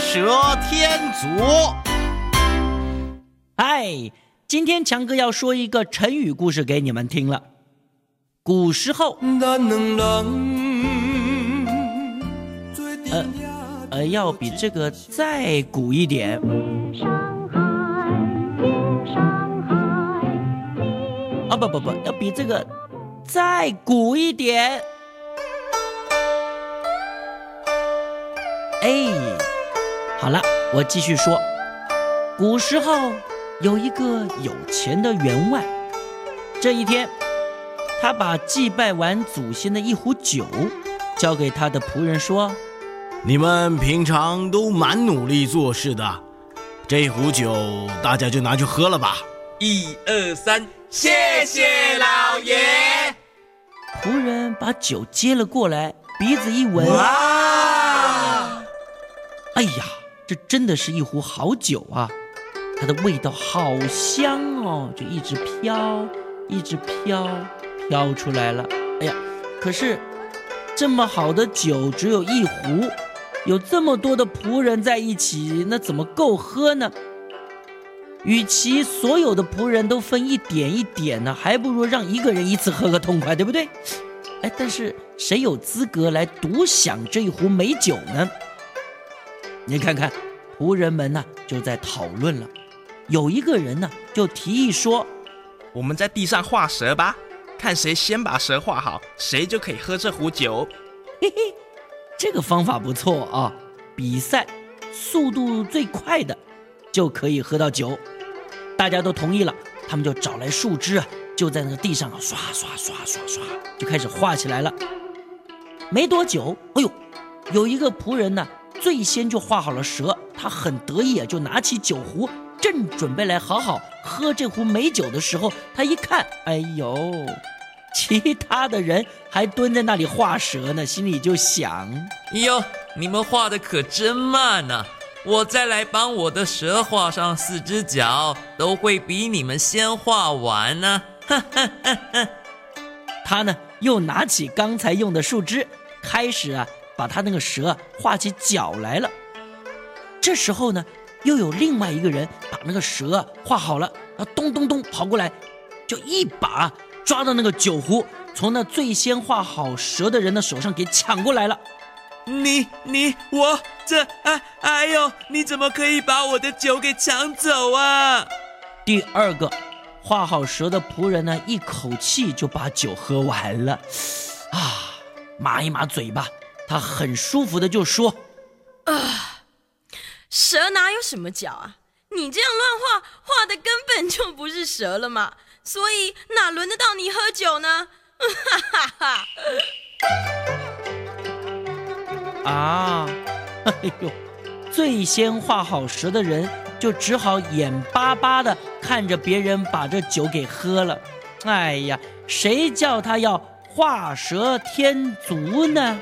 蛇添足。哎，今天强哥要说一个成语故事给你们听了。古时候，呃呃，要比这个再古一点。啊不不不，要比这个再古一点。哎，好了，我继续说。古时候有一个有钱的员外，这一天，他把祭拜完祖先的一壶酒交给他的仆人，说：“你们平常都蛮努力做事的，这壶酒大家就拿去喝了吧。”一二三，谢谢老爷。仆人把酒接了过来，鼻子一闻，哇！哎呀，这真的是一壶好酒啊！它的味道好香哦，就一直飘，一直飘，飘出来了。哎呀，可是这么好的酒只有一壶，有这么多的仆人在一起，那怎么够喝呢？与其所有的仆人都分一点一点呢，还不如让一个人一次喝个痛快，对不对？哎，但是谁有资格来独享这一壶美酒呢？你看看，仆人们呢就在讨论了。有一个人呢就提议说：“我们在地上画蛇吧，看谁先把蛇画好，谁就可以喝这壶酒。”嘿嘿，这个方法不错啊！比赛速度最快的就可以喝到酒。大家都同意了，他们就找来树枝啊，就在那个地上啊刷刷刷刷刷，就开始画起来了。没多久，哎呦，有一个仆人呢。最先就画好了蛇，他很得意啊，就拿起酒壶，正准备来好好喝这壶美酒的时候，他一看，哎呦，其他的人还蹲在那里画蛇呢，心里就想：哟，你们画的可真慢呐！我再来帮我的蛇画上四只脚，都会比你们先画完呢。他呢，又拿起刚才用的树枝，开始啊。把他那个蛇画起脚来了，这时候呢，又有另外一个人把那个蛇画好了，啊，咚咚咚跑过来，就一把抓到那个酒壶，从那最先画好蛇的人的手上给抢过来了。你你我这哎哎呦，你怎么可以把我的酒给抢走啊？第二个画好蛇的仆人呢，一口气就把酒喝完了，啊，抹一抹嘴巴。他很舒服的就说：“啊，蛇哪有什么脚啊？你这样乱画，画的根本就不是蛇了嘛！所以哪轮得到你喝酒呢？”哈哈哈！啊，哎呦，最先画好蛇的人就只好眼巴巴的看着别人把这酒给喝了。哎呀，谁叫他要画蛇添足呢？